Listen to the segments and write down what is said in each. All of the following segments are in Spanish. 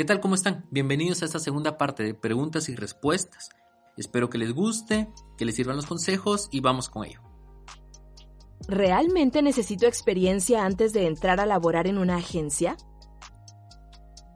¿Qué tal? ¿Cómo están? Bienvenidos a esta segunda parte de preguntas y respuestas. Espero que les guste, que les sirvan los consejos y vamos con ello. ¿Realmente necesito experiencia antes de entrar a laborar en una agencia?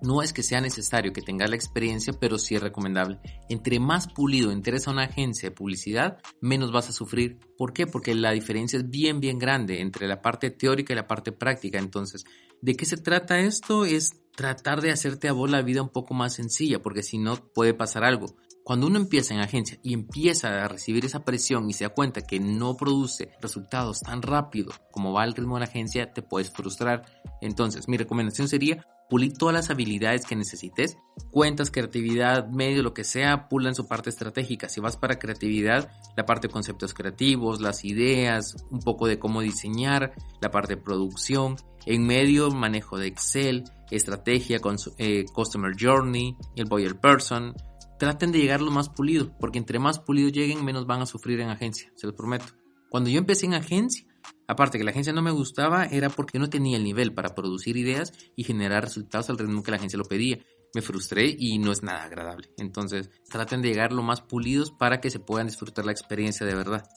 No es que sea necesario que tengas la experiencia, pero sí es recomendable. Entre más pulido entres a una agencia de publicidad, menos vas a sufrir. ¿Por qué? Porque la diferencia es bien, bien grande entre la parte teórica y la parte práctica. Entonces, ¿de qué se trata esto? Es tratar de hacerte a vos la vida un poco más sencilla, porque si no puede pasar algo. Cuando uno empieza en agencia y empieza a recibir esa presión y se da cuenta que no produce resultados tan rápido como va el ritmo de la agencia, te puedes frustrar. Entonces, mi recomendación sería pulir todas las habilidades que necesites, cuentas, creatividad, medio, lo que sea, pula en su parte estratégica. Si vas para creatividad, la parte de conceptos creativos, las ideas, un poco de cómo diseñar, la parte de producción, en medio, manejo de Excel, estrategia, eh, Customer Journey, el Buyer Person, traten de llegar lo más pulido, porque entre más pulido lleguen, menos van a sufrir en agencia, se los prometo. Cuando yo empecé en agencia, aparte que la agencia no me gustaba, era porque no tenía el nivel para producir ideas y generar resultados al ritmo que la agencia lo pedía. Me frustré y no es nada agradable. Entonces, traten de llegar lo más pulidos para que se puedan disfrutar la experiencia de verdad.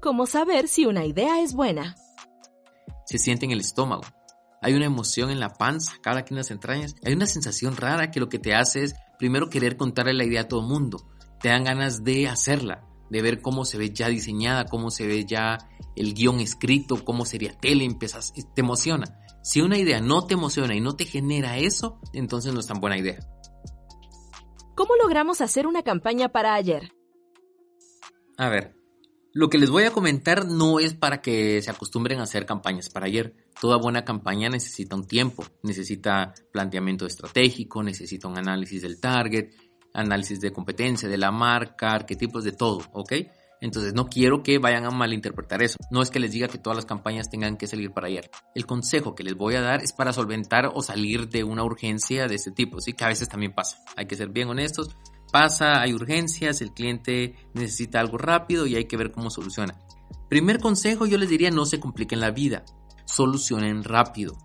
¿Cómo saber si una idea es buena? Se siente en el estómago. Hay una emoción en la panza, cada quien en las entrañas. Hay una sensación rara que lo que te hace es primero querer contarle la idea a todo el mundo. Te dan ganas de hacerla, de ver cómo se ve ya diseñada, cómo se ve ya el guion escrito, cómo sería tele, empiezas, te emociona. Si una idea no te emociona y no te genera eso, entonces no es tan buena idea. ¿Cómo logramos hacer una campaña para ayer? A ver, lo que les voy a comentar no es para que se acostumbren a hacer campañas para ayer. Toda buena campaña necesita un tiempo, necesita planteamiento estratégico, necesita un análisis del target, análisis de competencia, de la marca, arquetipos, de todo, ¿ok? Entonces no quiero que vayan a malinterpretar eso. No es que les diga que todas las campañas tengan que salir para ayer. El consejo que les voy a dar es para solventar o salir de una urgencia de este tipo, ¿sí? Que a veces también pasa. Hay que ser bien honestos. Pasa, hay urgencias, el cliente necesita algo rápido y hay que ver cómo soluciona. Primer consejo yo les diría no se compliquen la vida solucionen rápido.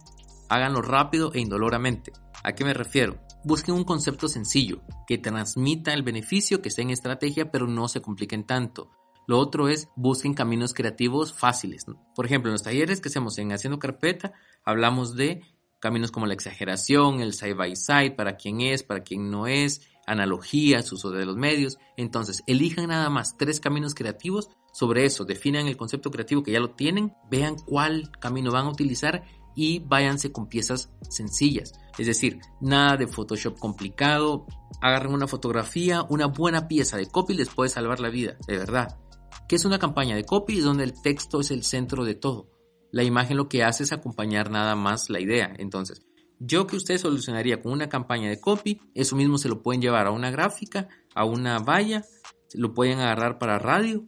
Háganlo rápido e indoloramente. ¿A qué me refiero? Busquen un concepto sencillo, que transmita el beneficio, que esté en estrategia, pero no se compliquen tanto. Lo otro es busquen caminos creativos fáciles. Por ejemplo, en los talleres que hacemos en Haciendo Carpeta, hablamos de caminos como la exageración, el side by side, para quién es, para quién no es, analogías, uso de los medios. Entonces, elijan nada más tres caminos creativos. Sobre eso, definan el concepto creativo que ya lo tienen, vean cuál camino van a utilizar y váyanse con piezas sencillas. Es decir, nada de Photoshop complicado. Agarren una fotografía, una buena pieza de copy les puede salvar la vida, de verdad. ¿Qué es una campaña de copy? Donde el texto es el centro de todo. La imagen lo que hace es acompañar nada más la idea. Entonces, yo que usted solucionaría con una campaña de copy, eso mismo se lo pueden llevar a una gráfica, a una valla, lo pueden agarrar para radio,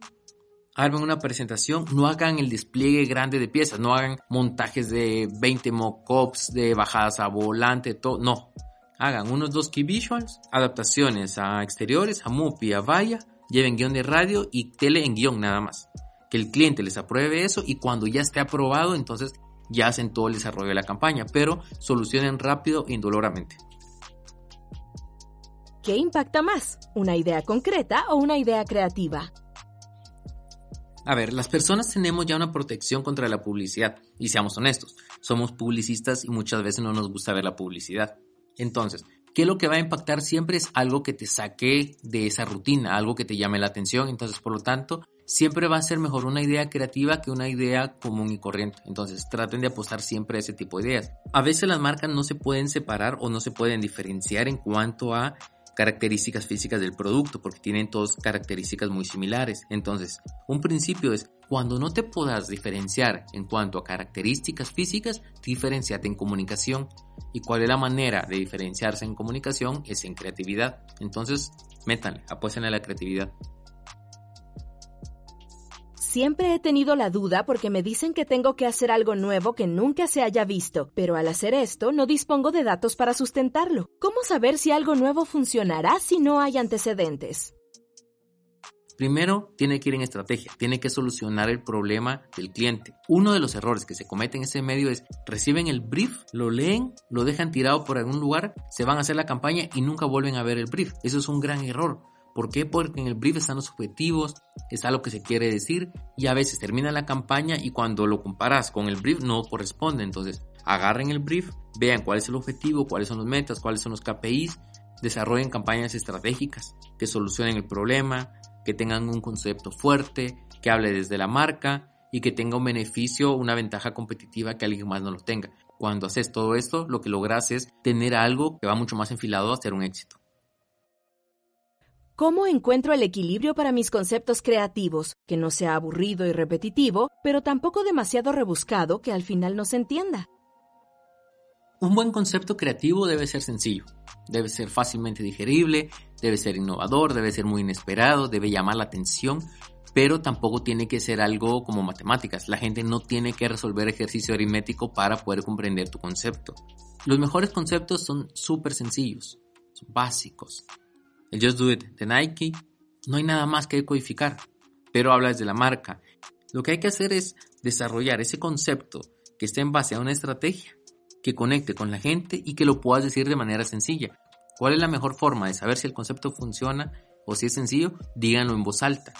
armen una presentación, no hagan el despliegue grande de piezas, no hagan montajes de 20 mockups de bajadas a volante, todo, no. Hagan unos dos key visuals, adaptaciones a exteriores, a MUPI, a valla, lleven guion de radio y tele en guion nada más. Que el cliente les apruebe eso y cuando ya esté aprobado, entonces ya hacen todo el desarrollo de la campaña, pero solucionen rápido e indoloramente. ¿Qué impacta más? ¿Una idea concreta o una idea creativa? A ver, las personas tenemos ya una protección contra la publicidad, y seamos honestos, somos publicistas y muchas veces no nos gusta ver la publicidad. Entonces, ¿qué lo que va a impactar siempre es algo que te saque de esa rutina, algo que te llame la atención, entonces por lo tanto siempre va a ser mejor una idea creativa que una idea común y corriente. Entonces traten de apostar siempre a ese tipo de ideas. A veces las marcas no se pueden separar o no se pueden diferenciar en cuanto a características físicas del producto porque tienen todas características muy similares. Entonces, un principio es cuando no te puedas diferenciar en cuanto a características físicas, diferenciate en comunicación. ¿Y cuál es la manera de diferenciarse en comunicación? Es en creatividad. Entonces, métanle, apuesten a la creatividad. Siempre he tenido la duda porque me dicen que tengo que hacer algo nuevo que nunca se haya visto, pero al hacer esto no dispongo de datos para sustentarlo. ¿Cómo saber si algo nuevo funcionará si no hay antecedentes? Primero, tiene que ir en estrategia, tiene que solucionar el problema del cliente. Uno de los errores que se cometen en ese medio es reciben el brief, lo leen, lo dejan tirado por algún lugar, se van a hacer la campaña y nunca vuelven a ver el brief. Eso es un gran error. ¿Por qué? Porque en el brief están los objetivos, está lo que se quiere decir y a veces termina la campaña y cuando lo comparas con el brief no corresponde. Entonces, agarren el brief, vean cuál es el objetivo, cuáles son los metas, cuáles son los KPIs, desarrollen campañas estratégicas que solucionen el problema, que tengan un concepto fuerte, que hable desde la marca y que tenga un beneficio, una ventaja competitiva que alguien más no lo tenga. Cuando haces todo esto, lo que logras es tener algo que va mucho más enfilado a ser un éxito. ¿Cómo encuentro el equilibrio para mis conceptos creativos, que no sea aburrido y repetitivo, pero tampoco demasiado rebuscado que al final no se entienda? Un buen concepto creativo debe ser sencillo, debe ser fácilmente digerible, debe ser innovador, debe ser muy inesperado, debe llamar la atención, pero tampoco tiene que ser algo como matemáticas. La gente no tiene que resolver ejercicio aritmético para poder comprender tu concepto. Los mejores conceptos son súper sencillos, son básicos. El Just Do It de Nike, no hay nada más que codificar, pero habla desde la marca. Lo que hay que hacer es desarrollar ese concepto que esté en base a una estrategia que conecte con la gente y que lo puedas decir de manera sencilla. ¿Cuál es la mejor forma de saber si el concepto funciona o si es sencillo? Díganlo en voz alta.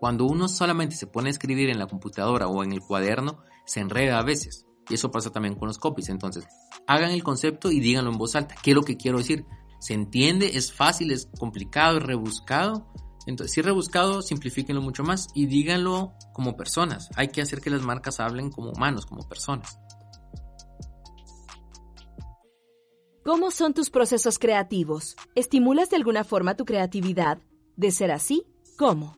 Cuando uno solamente se pone a escribir en la computadora o en el cuaderno, se enreda a veces. Y eso pasa también con los copies. Entonces, hagan el concepto y díganlo en voz alta. ¿Qué es lo que quiero decir? ¿Se entiende? ¿Es fácil? ¿Es complicado? ¿Es rebuscado? Entonces, si es rebuscado, simplifíquenlo mucho más y díganlo como personas. Hay que hacer que las marcas hablen como humanos, como personas. ¿Cómo son tus procesos creativos? ¿Estimulas de alguna forma tu creatividad? De ser así, ¿cómo?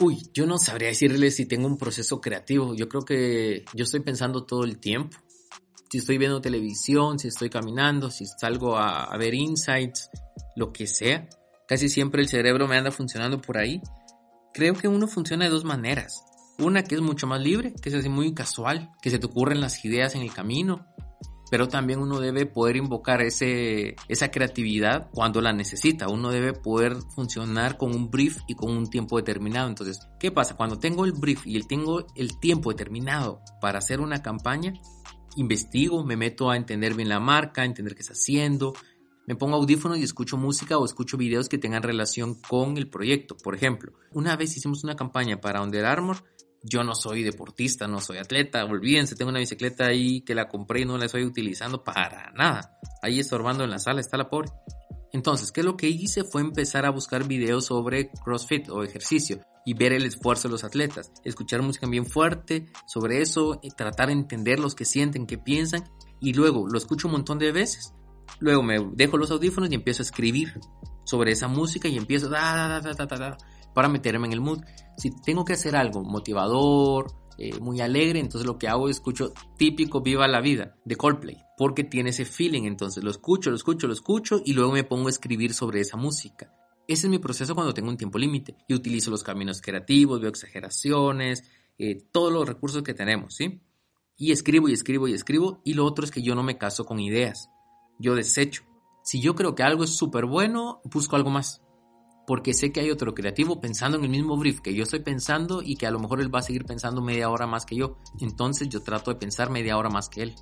Uy, yo no sabría decirles si tengo un proceso creativo. Yo creo que yo estoy pensando todo el tiempo. Si estoy viendo televisión, si estoy caminando, si salgo a, a ver insights, lo que sea. Casi siempre el cerebro me anda funcionando por ahí. Creo que uno funciona de dos maneras. Una que es mucho más libre, que es así muy casual, que se te ocurren las ideas en el camino pero también uno debe poder invocar ese, esa creatividad cuando la necesita. Uno debe poder funcionar con un brief y con un tiempo determinado. Entonces, ¿qué pasa? Cuando tengo el brief y tengo el tiempo determinado para hacer una campaña, investigo, me meto a entender bien la marca, a entender qué está haciendo, me pongo audífonos y escucho música o escucho videos que tengan relación con el proyecto. Por ejemplo, una vez hicimos una campaña para Under Armour yo no soy deportista, no soy atleta, olvídense, tengo una bicicleta ahí que la compré y no la estoy utilizando para nada. Ahí estorbando en la sala, está la pobre. Entonces, ¿qué es lo que hice? Fue empezar a buscar videos sobre CrossFit o ejercicio y ver el esfuerzo de los atletas, escuchar música bien fuerte sobre eso, y tratar de entender los que sienten, qué piensan y luego lo escucho un montón de veces. Luego me dejo los audífonos y empiezo a escribir sobre esa música y empiezo da, da, da, para meterme en el mood. Si tengo que hacer algo motivador, eh, muy alegre, entonces lo que hago es escucho típico Viva la Vida de Coldplay, porque tiene ese feeling, entonces lo escucho, lo escucho, lo escucho y luego me pongo a escribir sobre esa música. Ese es mi proceso cuando tengo un tiempo límite y utilizo los caminos creativos, veo exageraciones, eh, todos los recursos que tenemos, ¿sí? Y escribo y escribo y escribo y lo otro es que yo no me caso con ideas, yo desecho. Si yo creo que algo es súper bueno, busco algo más porque sé que hay otro creativo pensando en el mismo brief que yo estoy pensando y que a lo mejor él va a seguir pensando media hora más que yo. Entonces yo trato de pensar media hora más que él.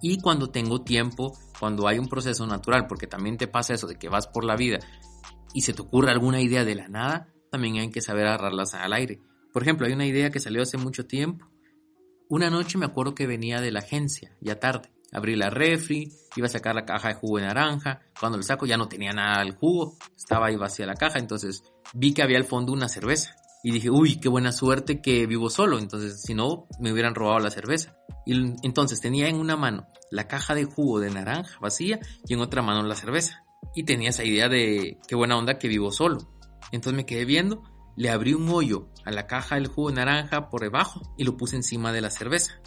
Y cuando tengo tiempo, cuando hay un proceso natural, porque también te pasa eso de que vas por la vida y se te ocurre alguna idea de la nada, también hay que saber agarrarlas al aire. Por ejemplo, hay una idea que salió hace mucho tiempo. Una noche me acuerdo que venía de la agencia, ya tarde. Abrí la refri, iba a sacar la caja de jugo de naranja. Cuando lo saco ya no tenía nada al jugo, estaba ahí vacía la caja, entonces vi que había al fondo una cerveza. Y dije, uy, qué buena suerte que vivo solo, entonces si no, me hubieran robado la cerveza. Y entonces tenía en una mano la caja de jugo de naranja vacía y en otra mano la cerveza. Y tenía esa idea de qué buena onda que vivo solo. Entonces me quedé viendo, le abrí un hoyo a la caja del jugo de naranja por debajo y lo puse encima de la cerveza.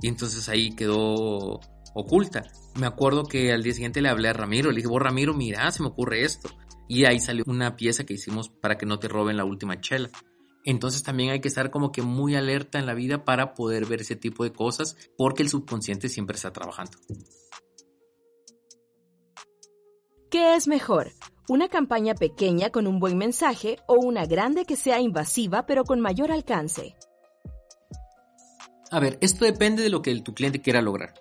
Y entonces ahí quedó oculta. Me acuerdo que al día siguiente le hablé a Ramiro, le dije, vos Ramiro, mira, se me ocurre esto. Y ahí salió una pieza que hicimos para que no te roben la última chela. Entonces también hay que estar como que muy alerta en la vida para poder ver ese tipo de cosas porque el subconsciente siempre está trabajando. ¿Qué es mejor? ¿Una campaña pequeña con un buen mensaje o una grande que sea invasiva pero con mayor alcance? A ver, esto depende de lo que tu cliente quiera lograr.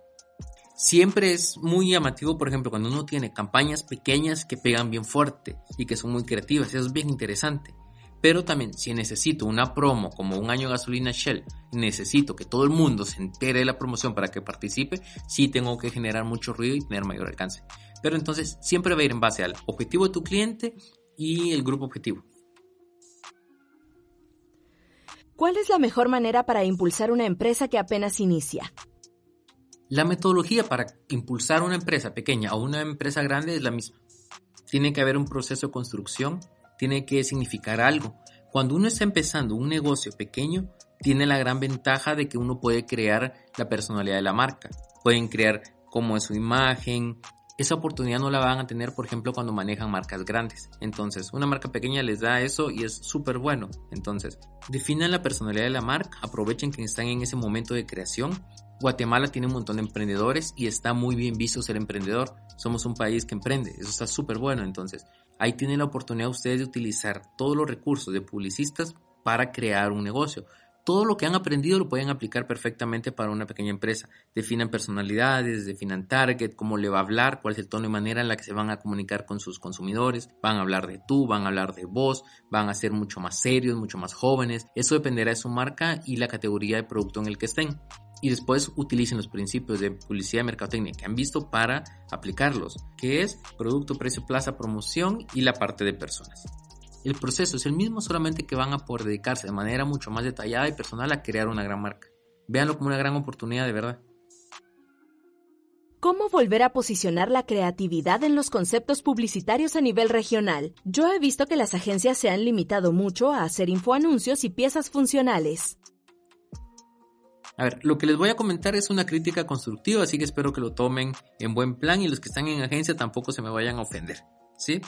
Siempre es muy llamativo, por ejemplo, cuando uno tiene campañas pequeñas que pegan bien fuerte y que son muy creativas, eso es bien interesante. Pero también, si necesito una promo como un año gasolina Shell, necesito que todo el mundo se entere de la promoción para que participe, sí tengo que generar mucho ruido y tener mayor alcance. Pero entonces siempre va a ir en base al objetivo de tu cliente y el grupo objetivo. ¿Cuál es la mejor manera para impulsar una empresa que apenas inicia? La metodología para impulsar una empresa pequeña o una empresa grande es la misma. Tiene que haber un proceso de construcción, tiene que significar algo. Cuando uno está empezando un negocio pequeño, tiene la gran ventaja de que uno puede crear la personalidad de la marca. Pueden crear cómo es su imagen, esa oportunidad no la van a tener, por ejemplo, cuando manejan marcas grandes. Entonces, una marca pequeña les da eso y es súper bueno. Entonces, definan la personalidad de la marca, aprovechen que están en ese momento de creación. Guatemala tiene un montón de emprendedores y está muy bien visto ser emprendedor. Somos un país que emprende, eso está súper bueno. Entonces, ahí tienen la oportunidad ustedes de utilizar todos los recursos de publicistas para crear un negocio todo lo que han aprendido lo pueden aplicar perfectamente para una pequeña empresa. Definan personalidades, definan target, cómo le va a hablar, cuál es el tono y manera en la que se van a comunicar con sus consumidores. Van a hablar de tú, van a hablar de vos, van a ser mucho más serios, mucho más jóvenes. Eso dependerá de su marca y la categoría de producto en el que estén. Y después utilicen los principios de publicidad y mercadotecnia que han visto para aplicarlos, que es producto, precio, plaza, promoción y la parte de personas. El proceso es el mismo, solamente que van a poder dedicarse de manera mucho más detallada y personal a crear una gran marca. Véanlo como una gran oportunidad de verdad. ¿Cómo volver a posicionar la creatividad en los conceptos publicitarios a nivel regional? Yo he visto que las agencias se han limitado mucho a hacer infoanuncios y piezas funcionales. A ver, lo que les voy a comentar es una crítica constructiva, así que espero que lo tomen en buen plan y los que están en agencia tampoco se me vayan a ofender, ¿sí?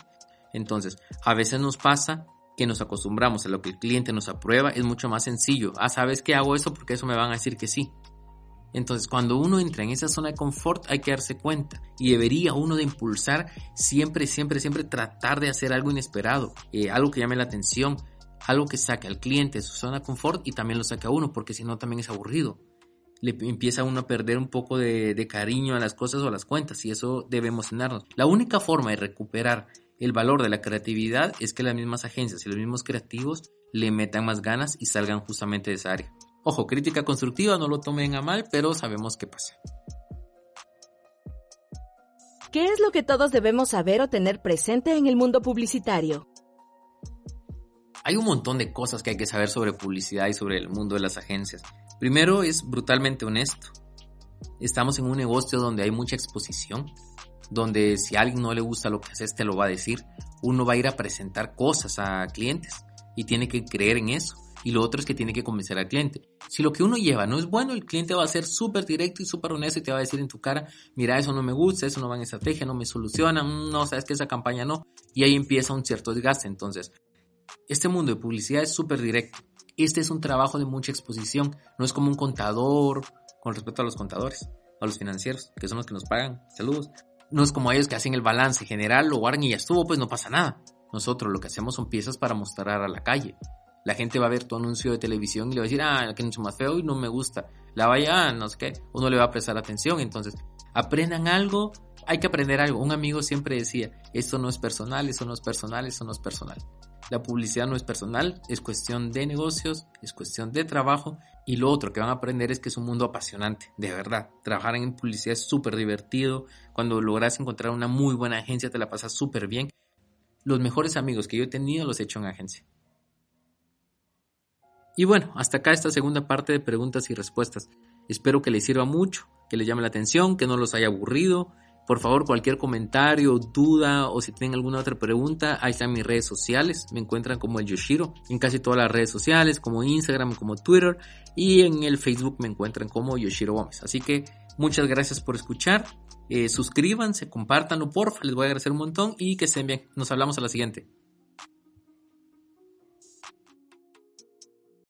Entonces, a veces nos pasa que nos acostumbramos a lo que el cliente nos aprueba, es mucho más sencillo. Ah, ¿sabes qué hago eso? Porque eso me van a decir que sí. Entonces, cuando uno entra en esa zona de confort, hay que darse cuenta y debería uno de impulsar siempre, siempre, siempre tratar de hacer algo inesperado, eh, algo que llame la atención, algo que saque al cliente de su zona de confort y también lo saque a uno, porque si no también es aburrido. Le empieza uno a perder un poco de, de cariño a las cosas o a las cuentas y eso debe emocionarnos. La única forma de recuperar el valor de la creatividad es que las mismas agencias y los mismos creativos le metan más ganas y salgan justamente de esa área. Ojo, crítica constructiva, no lo tomen a mal, pero sabemos qué pasa. ¿Qué es lo que todos debemos saber o tener presente en el mundo publicitario? Hay un montón de cosas que hay que saber sobre publicidad y sobre el mundo de las agencias. Primero es brutalmente honesto. Estamos en un negocio donde hay mucha exposición, donde si a alguien no le gusta lo que haces, te lo va a decir. Uno va a ir a presentar cosas a clientes y tiene que creer en eso. Y lo otro es que tiene que convencer al cliente. Si lo que uno lleva no es bueno, el cliente va a ser súper directo y súper honesto y te va a decir en tu cara, mira, eso no me gusta, eso no va en estrategia, no me soluciona, mm, no, sabes que esa campaña no. Y ahí empieza un cierto desgaste. Entonces, este mundo de publicidad es súper directo. Este es un trabajo de mucha exposición. No es como un contador, con respecto a los contadores, a los financieros, que son los que nos pagan. Saludos no es como ellos que hacen el balance general, lo guardan y ya estuvo, pues no pasa nada. Nosotros lo que hacemos son piezas para mostrar a la calle. La gente va a ver tu anuncio de televisión y le va a decir, ah, que anuncio más feo y no me gusta. La vaya, ah, no sé qué. Uno le va a prestar atención. Entonces, aprendan algo. Hay que aprender algo. Un amigo siempre decía, esto no es personal, eso no es personal, eso no es personal. La publicidad no es personal, es cuestión de negocios, es cuestión de trabajo y lo otro que van a aprender es que es un mundo apasionante, de verdad. Trabajar en publicidad es súper divertido. Cuando logras encontrar una muy buena agencia te la pasas súper bien. Los mejores amigos que yo he tenido los he hecho en agencia. Y bueno, hasta acá esta segunda parte de preguntas y respuestas. Espero que les sirva mucho, que les llame la atención, que no los haya aburrido por favor, cualquier comentario, duda o si tienen alguna otra pregunta, ahí están mis redes sociales. Me encuentran como el Yoshiro en casi todas las redes sociales, como Instagram, como Twitter. Y en el Facebook me encuentran como Yoshiro Gómez. Así que muchas gracias por escuchar. Eh, suscríbanse, compártanlo, porfa, les voy a agradecer un montón y que estén bien. Nos hablamos a la siguiente.